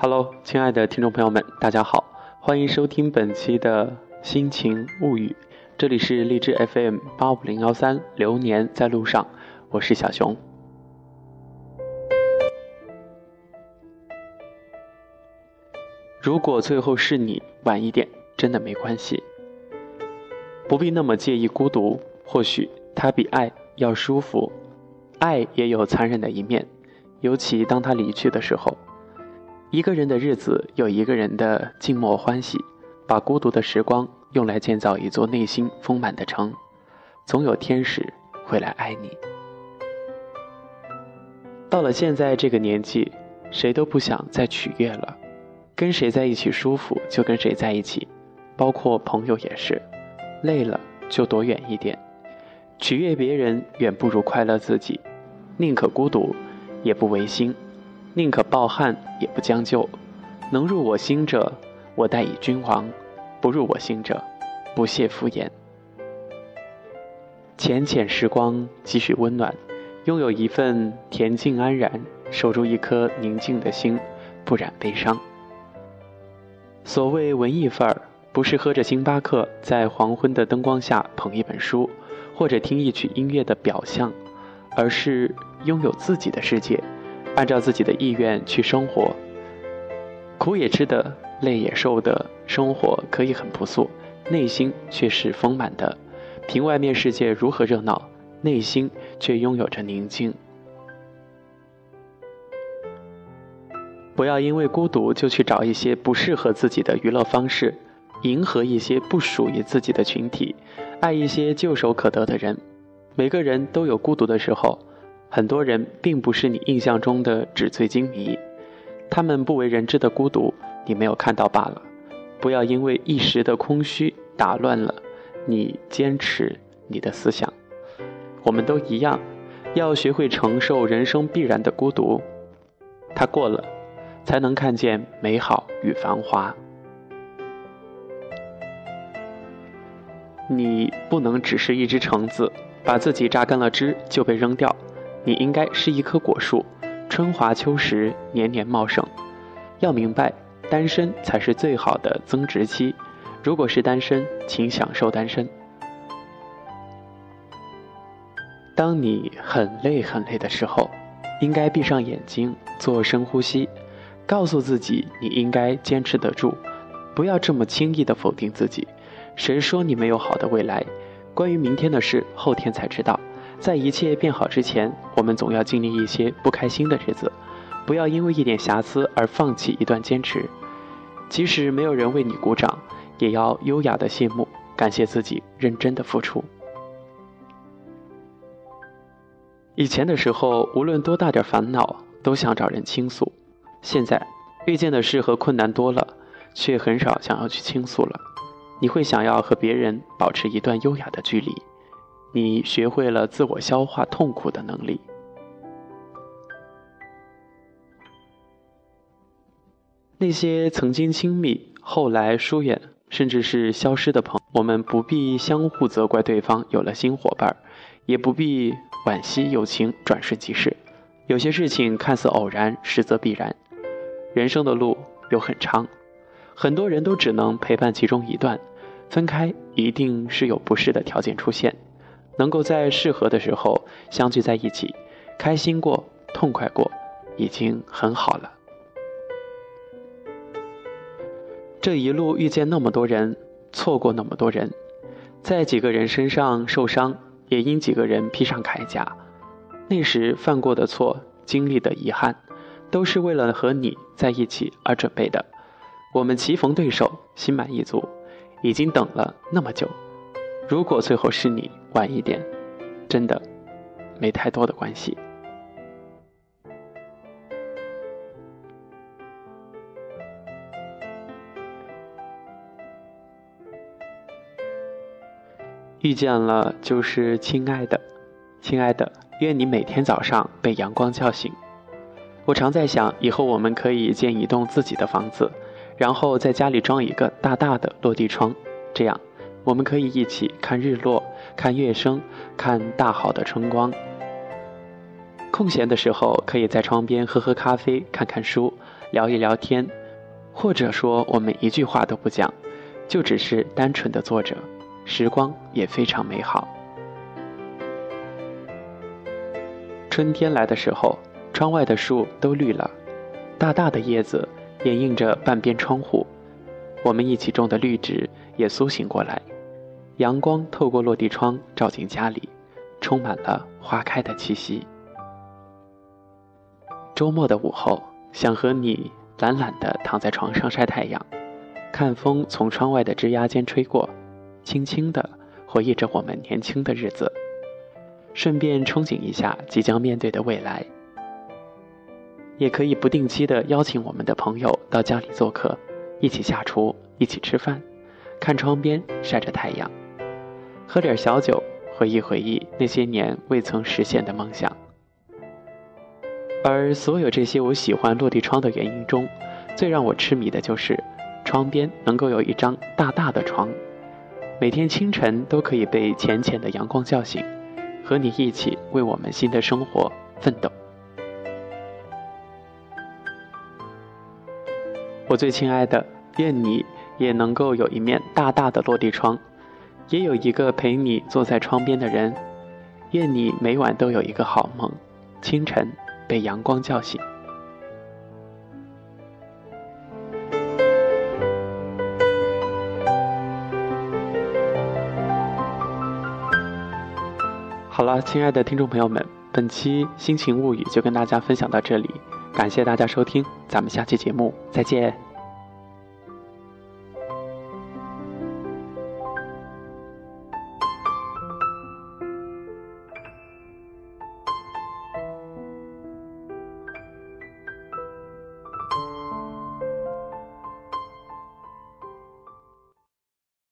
Hello，亲爱的听众朋友们，大家好，欢迎收听本期的心情物语，这里是荔枝 FM 八五零幺三，流年在路上，我是小熊。如果最后是你晚一点，真的没关系，不必那么介意孤独，或许它比爱要舒服。爱也有残忍的一面，尤其当他离去的时候。一个人的日子有一个人的静默欢喜，把孤独的时光用来建造一座内心丰满的城，总有天使会来爱你。到了现在这个年纪，谁都不想再取悦了，跟谁在一起舒服就跟谁在一起，包括朋友也是，累了就躲远一点。取悦别人远不如快乐自己，宁可孤独，也不违心。宁可抱憾，也不将就。能入我心者，我待以君王；不入我心者，不屑敷衍。浅浅时光，几许温暖。拥有一份恬静安然，守住一颗宁静的心，不染悲伤。所谓文艺范儿，不是喝着星巴克，在黄昏的灯光下捧一本书，或者听一曲音乐的表象，而是拥有自己的世界。按照自己的意愿去生活，苦也吃的，累也受的，生活可以很朴素，内心却是丰满的。凭外面世界如何热闹，内心却拥有着宁静。不要因为孤独就去找一些不适合自己的娱乐方式，迎合一些不属于自己的群体，爱一些唾手可得的人。每个人都有孤独的时候。很多人并不是你印象中的纸醉金迷，他们不为人知的孤独，你没有看到罢了。不要因为一时的空虚打乱了你坚持你的思想。我们都一样，要学会承受人生必然的孤独，它过了，才能看见美好与繁华。你不能只是一只橙子，把自己榨干了汁就被扔掉。你应该是一棵果树，春华秋实，年年茂盛。要明白，单身才是最好的增值期。如果是单身，请享受单身。当你很累很累的时候，应该闭上眼睛，做深呼吸，告诉自己你应该坚持得住，不要这么轻易的否定自己。谁说你没有好的未来？关于明天的事，后天才知道。在一切变好之前，我们总要经历一些不开心的日子，不要因为一点瑕疵而放弃一段坚持。即使没有人为你鼓掌，也要优雅的谢幕，感谢自己认真的付出。以前的时候，无论多大点烦恼，都想找人倾诉；现在，遇见的事和困难多了，却很少想要去倾诉了。你会想要和别人保持一段优雅的距离。你学会了自我消化痛苦的能力。那些曾经亲密、后来疏远，甚至是消失的朋，我们不必相互责怪对方有了新伙伴，也不必惋惜友情转瞬即逝。有些事情看似偶然，实则必然。人生的路又很长，很多人都只能陪伴其中一段，分开一定是有不适的条件出现。能够在适合的时候相聚在一起，开心过、痛快过，已经很好了。这一路遇见那么多人，错过那么多人，在几个人身上受伤，也因几个人披上铠甲。那时犯过的错、经历的遗憾，都是为了和你在一起而准备的。我们棋逢对手，心满意足，已经等了那么久。如果最后是你晚一点，真的没太多的关系。遇见了就是亲爱的，亲爱的，愿你每天早上被阳光叫醒。我常在想，以后我们可以建一栋自己的房子，然后在家里装一个大大的落地窗，这样。我们可以一起看日落，看月升，看大好的春光。空闲的时候，可以在窗边喝喝咖啡，看看书，聊一聊天，或者说我们一句话都不讲，就只是单纯的坐着，时光也非常美好。春天来的时候，窗外的树都绿了，大大的叶子掩映着半边窗户，我们一起种的绿植也苏醒过来，阳光透过落地窗照进家里，充满了花开的气息。周末的午后，想和你懒懒地躺在床上晒太阳，看风从窗外的枝桠间吹过，轻轻地回忆着我们年轻的日子，顺便憧憬一下即将面对的未来。也可以不定期的邀请我们的朋友到家里做客，一起下厨，一起吃饭，看窗边晒着太阳，喝点小酒，回忆回忆那些年未曾实现的梦想。而所有这些我喜欢落地窗的原因中，最让我痴迷的就是，窗边能够有一张大大的床，每天清晨都可以被浅浅的阳光叫醒，和你一起为我们新的生活奋斗。我最亲爱的，愿你也能够有一面大大的落地窗，也有一个陪你坐在窗边的人，愿你每晚都有一个好梦，清晨。被阳光叫醒。好了，亲爱的听众朋友们，本期《心情物语》就跟大家分享到这里，感谢大家收听，咱们下期节目再见。